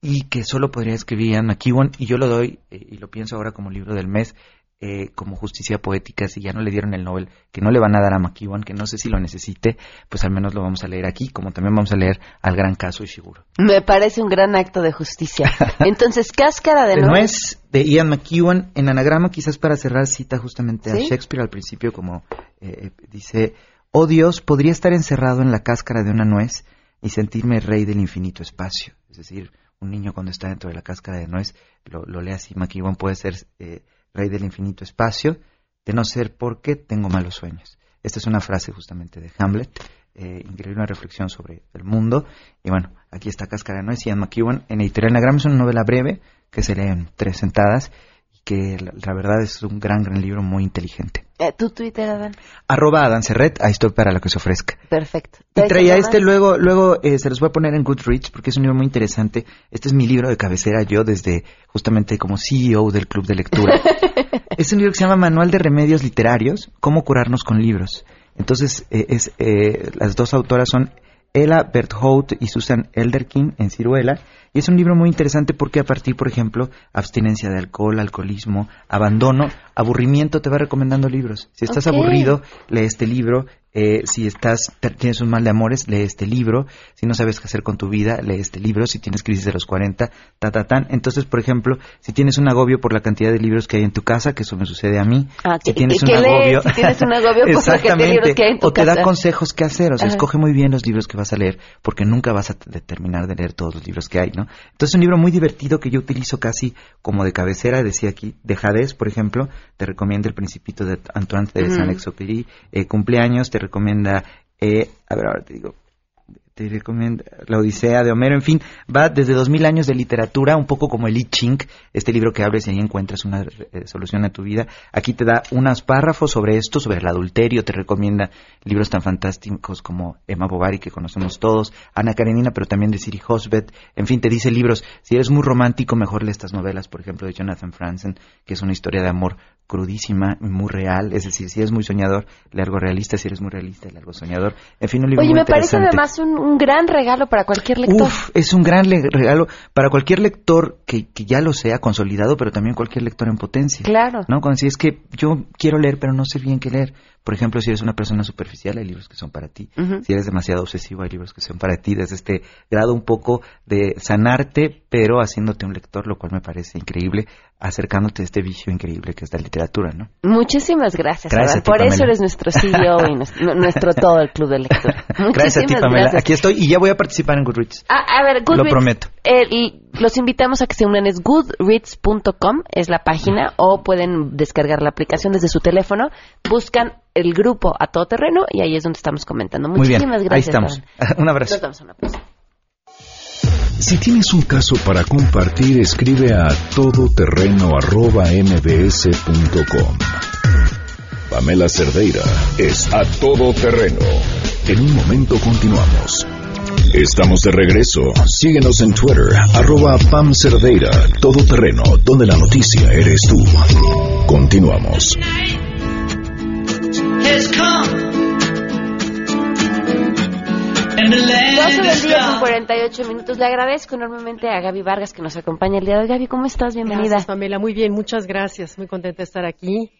y que solo podría escribir Ian McEwan y yo lo doy eh, y lo pienso ahora como libro del mes eh, como justicia poética, si ya no le dieron el Nobel, que no le van a dar a McEwan, que no sé si lo necesite, pues al menos lo vamos a leer aquí, como también vamos a leer al gran caso Ishiguro. Me parece un gran acto de justicia. *laughs* Entonces, Cáscara de, De nuez. nuez de Ian McEwan, en anagrama quizás para cerrar cita justamente a. Shakespeare al principio, como eh, dice, oh Dios, podría estar encerrado en la cáscara de una nuez y sentirme rey del infinito espacio. Es decir, un niño cuando está dentro de la cáscara de nuez, lo, lo lee así, McEwan puede ser eh, rey del infinito espacio, de no ser porque tengo malos sueños. Esta es una frase justamente de Hamlet, eh, increíble una reflexión sobre el mundo. Y bueno, aquí está Cáscara de Nuez, Ian McEwan, en Editorial Anagrama, es una novela breve que se lee en tres sentadas que la, la verdad es un gran, gran libro muy inteligente. Eh, ¿Tu Twitter, Adán? Arroba Adán Serret, ahí estoy para lo que se ofrezca. Perfecto. Y ¿Traes traía este luego, luego eh, se los voy a poner en Goodreads porque es un libro muy interesante. Este es mi libro de cabecera yo desde justamente como CEO del club de lectura. *laughs* es un libro que se llama Manual de Remedios Literarios, cómo curarnos con libros. Entonces, eh, es, eh, las dos autoras son Ella Berthout y Susan Elderkin en Ciruela. Y es un libro muy interesante porque a partir, por ejemplo, abstinencia de alcohol, alcoholismo, abandono, aburrimiento, te va recomendando libros. Si estás aburrido, lee este libro. Eh, si estás tienes un mal de amores, lee este libro. Si no sabes qué hacer con tu vida, lee este libro. Si tienes crisis de los 40, ta, ta, tan. Entonces, por ejemplo, si tienes un agobio por la cantidad de libros que hay en tu casa, que eso me sucede a mí. Ah, si tienes un agobio, si tienes un agobio por la cantidad de *laughs* Exactamente. libros que hay en tu o te da consejos qué hacer. O sea, Ajá. escoge muy bien los libros que vas a leer, porque nunca vas a terminar de leer todos los libros que hay, ¿no? Entonces, es un libro muy divertido que yo utilizo casi como de cabecera. Decía aquí, de por ejemplo, te recomienda El Principito de Antoine de Ujú. Saint-Exupéry. Eh, cumpleaños, te recomienda, eh, a ver, ahora te digo, te recomienda La Odisea de Homero, en fin, va desde dos mil años de literatura, un poco como el I Ching, este libro que abres y ahí encuentras una eh, solución a tu vida. Aquí te da unos párrafos sobre esto, sobre el adulterio, te recomienda libros tan fantásticos como Emma Bovary, que conocemos todos, Ana Karenina, pero también de Siri Hosbeth, en fin, te dice libros. Si eres muy romántico, mejor lee estas novelas, por ejemplo, de Jonathan Franzen, que es una historia de amor crudísima muy real, es decir, si eres muy soñador, lee algo realista, si eres muy realista, lee algo soñador. En fin, un libro Oye, muy me parece además un, un gran regalo para cualquier lector. Uf, es un gran regalo para cualquier lector que, que ya lo sea consolidado, pero también cualquier lector en potencia. Claro. ¿No? Cuando si es que yo quiero leer, pero no sé bien qué leer. Por ejemplo, si eres una persona superficial, hay libros que son para ti. Si eres demasiado obsesivo, hay libros que son para ti. Desde este grado un poco de sanarte, pero haciéndote un lector, lo cual me parece increíble, acercándote a este vicio increíble que es la literatura, ¿no? Muchísimas gracias, ti, Por eso eres nuestro CEO y nuestro, nuestro todo el club de lectura. *laughs* Gracias a ti, Pamela. gracias. Aquí estoy y ya voy a participar en Goodreads. Ah, a ver, Goodreads. Lo prometo. Eh, los invitamos a que se unan. Es goodreads.com, es la página, o pueden descargar la aplicación desde su teléfono. Buscan el grupo a todo terreno y ahí es donde estamos comentando. Muy bien, Muchísimas ahí gracias. estamos. *laughs* Un abrazo. Nos una. Si tienes un caso para compartir, escribe a todoterreno.mbs.com. Pamela Cerdeira es a todo terreno. En un momento continuamos. Estamos de regreso. Síguenos en Twitter, arroba Pam Cerdeira, todo terreno, donde la noticia eres tú. Continuamos. has come. And the 12 land del is día con gone. 48 minutos. Le agradezco enormemente a Gaby Vargas que nos acompaña el día de hoy. Gaby, ¿cómo estás? Bienvenida. Gracias, Pamela. Muy bien, muchas gracias. Muy contenta de estar aquí.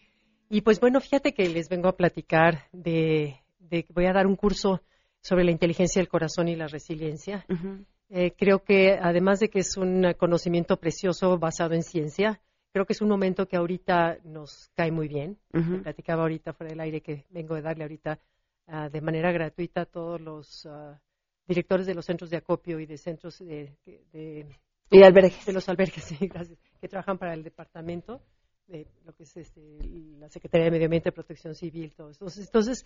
Y pues bueno, fíjate que les vengo a platicar de, de voy a dar un curso sobre la inteligencia del corazón y la resiliencia. Eh, creo que además de que es un conocimiento precioso basado en ciencia, creo que es un momento que ahorita nos cae muy bien. Platicaba ahorita fuera del aire que vengo de darle ahorita ah, de manera gratuita a todos los ah, directores de los centros de acopio y de centros de, de- Y de albergues. de los albergues, *laughs* sí, gracias, que trabajan para el departamento de lo que es este, la Secretaría de Medio Ambiente, Protección Civil, todo eso. Entonces, entonces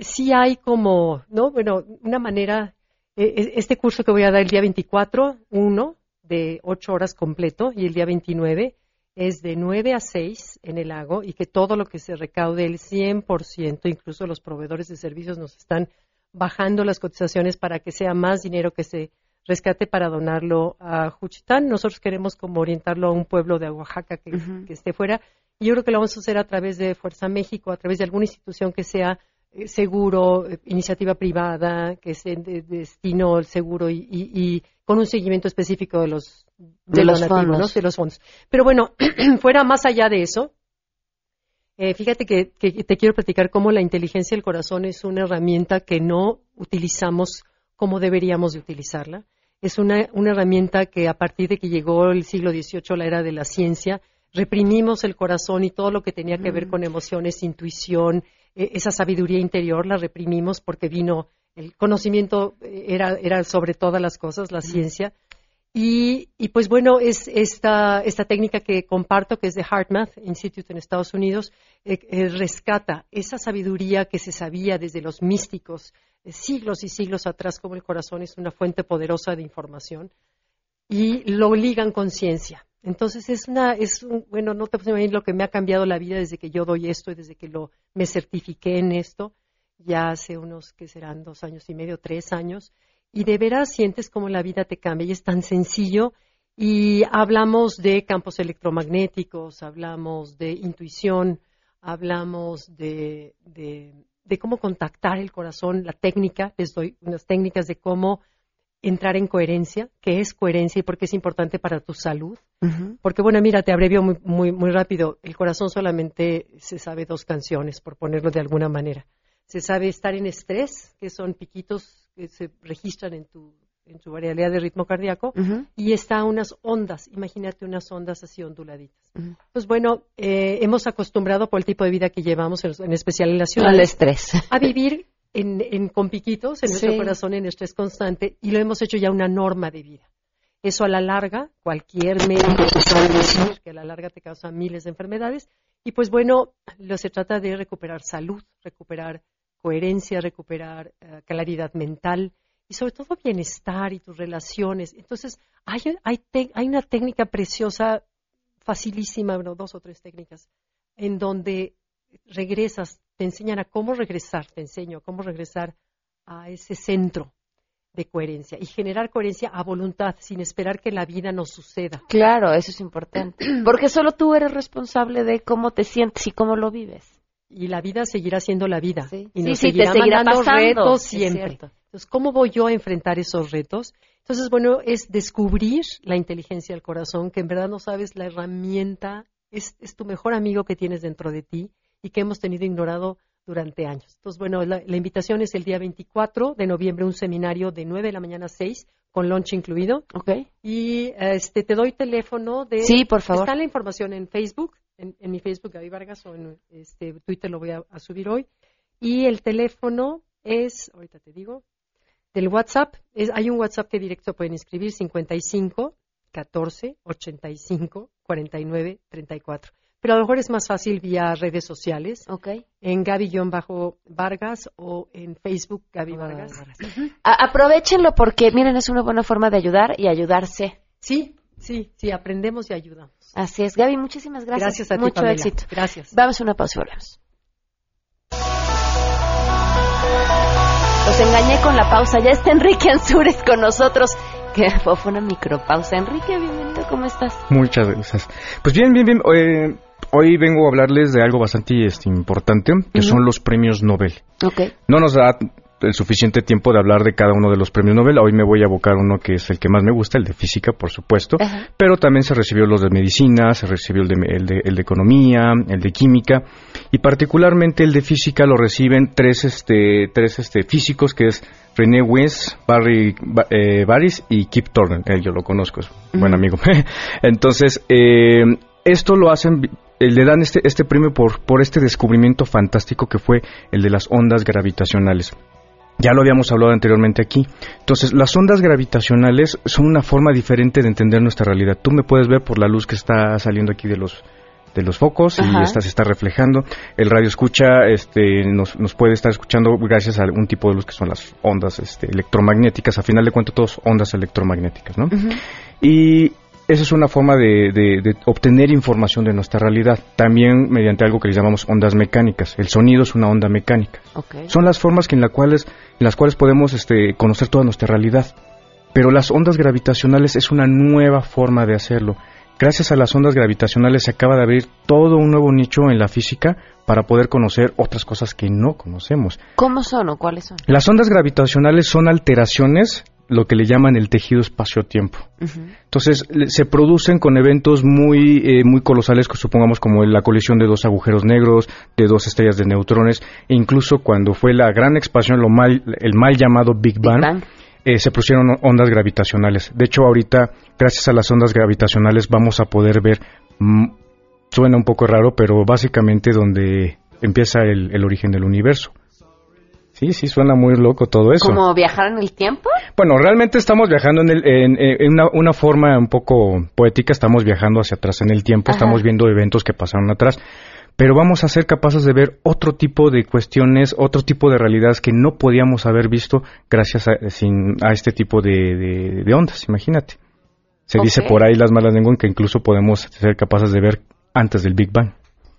sí hay como, ¿no? Bueno, una manera, eh, este curso que voy a dar el día 24, uno, de ocho horas completo, y el día 29 es de 9 a 6 en el lago y que todo lo que se recaude, el 100%, incluso los proveedores de servicios nos están bajando las cotizaciones para que sea más dinero que se rescate para donarlo a Juchitán. Nosotros queremos como orientarlo a un pueblo de Oaxaca que, que esté fuera. Y yo creo que lo vamos a hacer a través de Fuerza México, a través de alguna institución que sea eh, seguro, eh, iniciativa privada, que sea de, de destino seguro y, y- y con un seguimiento específico de los, De los fondos. ¿no? De los fondos. Pero bueno, *clears throat* fuera más allá de eso, Eh, fíjate que, que te quiero platicar cómo la inteligencia del corazón es una herramienta que no utilizamos como deberíamos de utilizarla. Es una, una herramienta que a partir de que llegó el siglo XVIII, la era de la ciencia, reprimimos el corazón y todo lo que tenía que ver Mm. con emociones, intuición, eh, esa sabiduría interior, la reprimimos porque vino el conocimiento, eh, era, era sobre todas las cosas, la ciencia. Y, y, pues bueno, es esta, esta técnica que comparto, que es de HeartMath Institute en Estados Unidos, eh, eh, rescata esa sabiduría que se sabía desde los místicos eh, siglos y siglos atrás, como el corazón es una fuente poderosa de información, y lo ligan con ciencia. Entonces es una, es un- bueno, no te puedes imaginar lo que me ha cambiado la vida desde que yo doy esto y desde que lo, me certifiqué en esto, ya hace unos que serán dos años y medio, tres años, y de veras sientes como la vida te cambia y es tan sencillo. Y hablamos de campos electromagnéticos, hablamos de intuición, hablamos de, de, de cómo contactar el corazón, la técnica, les doy unas técnicas de cómo entrar en coherencia, qué es coherencia y por qué es importante para tu salud. Porque bueno, mira, te abrevio muy, muy, muy rápido. El corazón solamente se sabe dos canciones, por ponerlo de alguna manera. Se sabe estar en estrés, que son piquitos que se registran en tu, en tu variabilidad de ritmo cardíaco, y está unas ondas, imagínate unas ondas así onduladitas. Pues bueno, eh, hemos acostumbrado por el tipo de vida que llevamos, en, en especial en la ciudad, Al estrés. a vivir en, en- con piquitos en nuestro Sí. corazón, en estrés constante, y lo hemos hecho ya una norma de vida. Eso a la larga, cualquier médico sabe decir que a la larga te causa miles de enfermedades. Y pues bueno, lo se trata de recuperar salud, recuperar coherencia, recuperar eh, claridad mental y sobre todo bienestar y tus relaciones. Entonces, hay, hay, hay una técnica preciosa, facilísima, bueno, dos o tres técnicas, en donde regresas, te enseñan a cómo regresar, te enseño a cómo regresar a ese centro de coherencia y generar coherencia a voluntad, sin esperar que la vida nos suceda. Claro, eso es importante. Porque solo tú eres responsable de cómo te sientes y cómo lo vives. Y la vida seguirá siendo la vida. Y Sí, nos sí, te seguirá, seguirá mandando pasando, retos siempre. Entonces, ¿cómo voy yo a enfrentar esos retos? Entonces, bueno, es descubrir la inteligencia del corazón, que en verdad no sabes la herramienta, es, es tu mejor amigo que tienes dentro de ti y que hemos tenido ignorado durante años. Entonces, bueno, la, la invitación es el día 24 de noviembre, un seminario de 9 de la mañana a 6, con lunch incluido. Okay. Y este, te doy teléfono de... Sí, por favor. Está la información en Facebook, en, en mi Facebook, Gaby Vargas, o en este, Twitter lo voy a, a subir hoy. Y el teléfono es, ahorita te digo, del WhatsApp. Es, hay un WhatsApp que directo pueden inscribir, 55 14 85 49 34. Pero a lo mejor es más fácil vía redes sociales. En Gaby-Vargas o en Facebook Gaby Vargas. A- aprovechenlo porque, miren, es una buena forma de ayudar y ayudarse. Sí, sí, sí, aprendemos y ayudamos. Así es. Gaby, muchísimas gracias. Gracias a ti, Mucho Pamela. éxito. Gracias. Vamos a una pausa y volvemos. Los engañé con la pausa. Ya está Enrique Ansúrez con nosotros. *laughs* Que fue una micropausa. Enrique, bienvenido. ¿Cómo estás? Muchas gracias. Pues bien, bien, bien. eh, hoy vengo a hablarles de algo bastante este, importante, que son los premios Nobel. Ok. No nos da el suficiente tiempo de hablar de cada uno de los premios Nobel. Hoy me voy a abocar uno que es el que más me gusta, el de física, por supuesto. Ajá. Pero también se recibió los de medicina, se recibió el de, el de, el de economía, el de química. Y particularmente el de física lo reciben tres, este, tres este, físicos, que es René Weiss, Barry Ba- eh, Baris y Kip Thorne. Él yo lo conozco, es un buen amigo. *laughs* Entonces, eh, esto lo hacen, eh, le dan este, este premio por, por este descubrimiento fantástico que fue el de las ondas gravitacionales. Ya lo habíamos hablado anteriormente aquí. Entonces, las ondas gravitacionales son una forma diferente de entender nuestra realidad. Tú me puedes ver por la luz que está saliendo aquí de los de los focos Ajá. y esta se está reflejando. El radio escucha este, nos, nos puede estar escuchando gracias a un tipo de luz que son las ondas este, electromagnéticas. A final de cuentas, todos ondas electromagnéticas, ¿no? Y esa es una forma de, de- de obtener información de nuestra realidad. También mediante algo que le llamamos ondas mecánicas. El sonido es una onda mecánica. Ok. Son las formas que en, la cuales, en las cuales podemos este, conocer toda nuestra realidad. Pero las ondas gravitacionales es una nueva forma de hacerlo. Gracias a las ondas gravitacionales se acaba de abrir todo un nuevo nicho en la física para poder conocer otras cosas que no conocemos. ¿Cómo son o cuáles son? Las ondas gravitacionales son alteraciones, lo que le llaman el tejido espacio-tiempo. Entonces, se producen con eventos muy, eh, muy colosales, que supongamos como la colisión de dos agujeros negros, de dos estrellas de neutrones, e incluso cuando fue la gran expansión, lo mal, el mal llamado Big Bang, eh, se pusieron ondas gravitacionales. De hecho, ahorita, gracias a las ondas gravitacionales, vamos a poder ver, mm, suena un poco raro, pero básicamente donde empieza el, el origen del universo. Sí, sí, suena muy loco todo eso. ¿Como viajar en el tiempo? Bueno, realmente estamos viajando en, el- en- en una, una forma un poco poética, estamos viajando hacia atrás en el tiempo, Ajá. estamos viendo eventos que pasaron atrás, pero vamos a ser capaces de ver otro tipo de cuestiones, otro tipo de realidades que no podíamos haber visto gracias a, sin- a este tipo de, de- de ondas, imagínate. Se dice por ahí las malas lenguas que incluso podemos ser capaces de ver antes del Big Bang,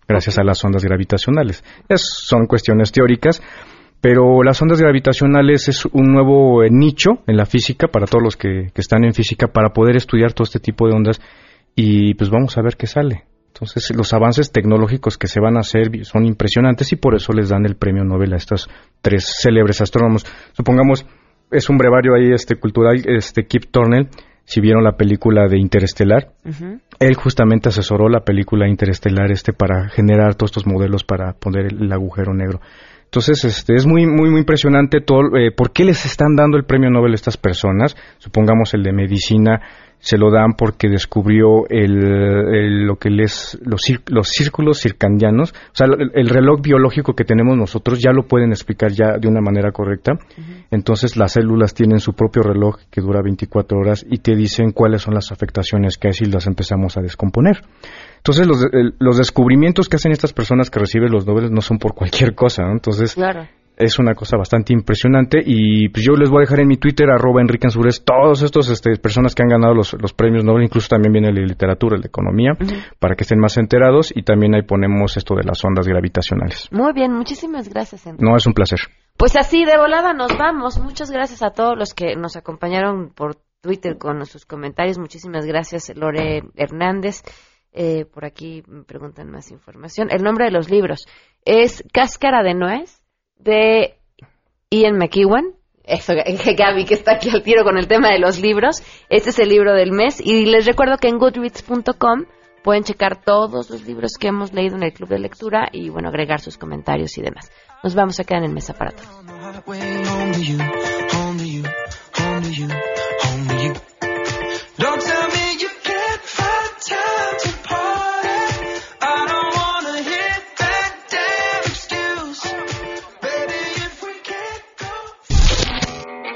gracias a las ondas gravitacionales. Es- son cuestiones teóricas, pero las ondas gravitacionales es un nuevo eh, nicho en la física para todos los que, que están en física para poder estudiar todo este tipo de ondas y pues vamos a ver qué sale. Entonces los avances tecnológicos que se van a hacer son impresionantes y por eso les dan el premio Nobel a estos tres célebres astrónomos. Supongamos, es un brevario ahí este cultural, este Kip Thorne, si vieron la película de Interestelar, él justamente asesoró la película Interestelar este para generar todos estos modelos para poner el agujero negro. Entonces, este, es muy, muy, muy impresionante todo, eh, por qué les están dando el premio Nobel a estas personas. Supongamos el de medicina, se lo dan porque descubrió el, el- lo que les, los, los círculos circadianos, o sea, el, el reloj biológico que tenemos nosotros ya lo pueden explicar ya de una manera correcta. Entonces, las células tienen su propio reloj que dura 24 horas y te dicen cuáles son las afectaciones que hay si las empezamos a descomponer. Entonces, los, el- los descubrimientos que hacen estas personas que reciben los Nobel no son por cualquier cosa, ¿no? Entonces, Claro. es una cosa bastante impresionante y pues yo les voy a dejar en mi Twitter arroba Enrique Ansures todos estos este, personas que han ganado los, los premios Nobel, incluso también viene de literatura, el de economía, para que estén más enterados y también ahí ponemos esto de las ondas gravitacionales. Muy bien, muchísimas gracias, Enrique. No, es un placer. Pues así de volada nos vamos. Muchas gracias a todos los que nos acompañaron por Twitter con sus comentarios. Muchísimas gracias, Lore Hernández. Eh, por aquí me preguntan más información. El nombre de los libros es Cáscara de Nuez de Ian McEwan. Eso, *laughs* Gaby, que está aquí al tiro con el tema de los libros. Este es el libro del mes. Y les recuerdo que en goodreads.com pueden checar todos los libros que hemos leído en el club de lectura y, bueno, agregar sus comentarios y demás. Nos vamos a quedar en mesa para todos.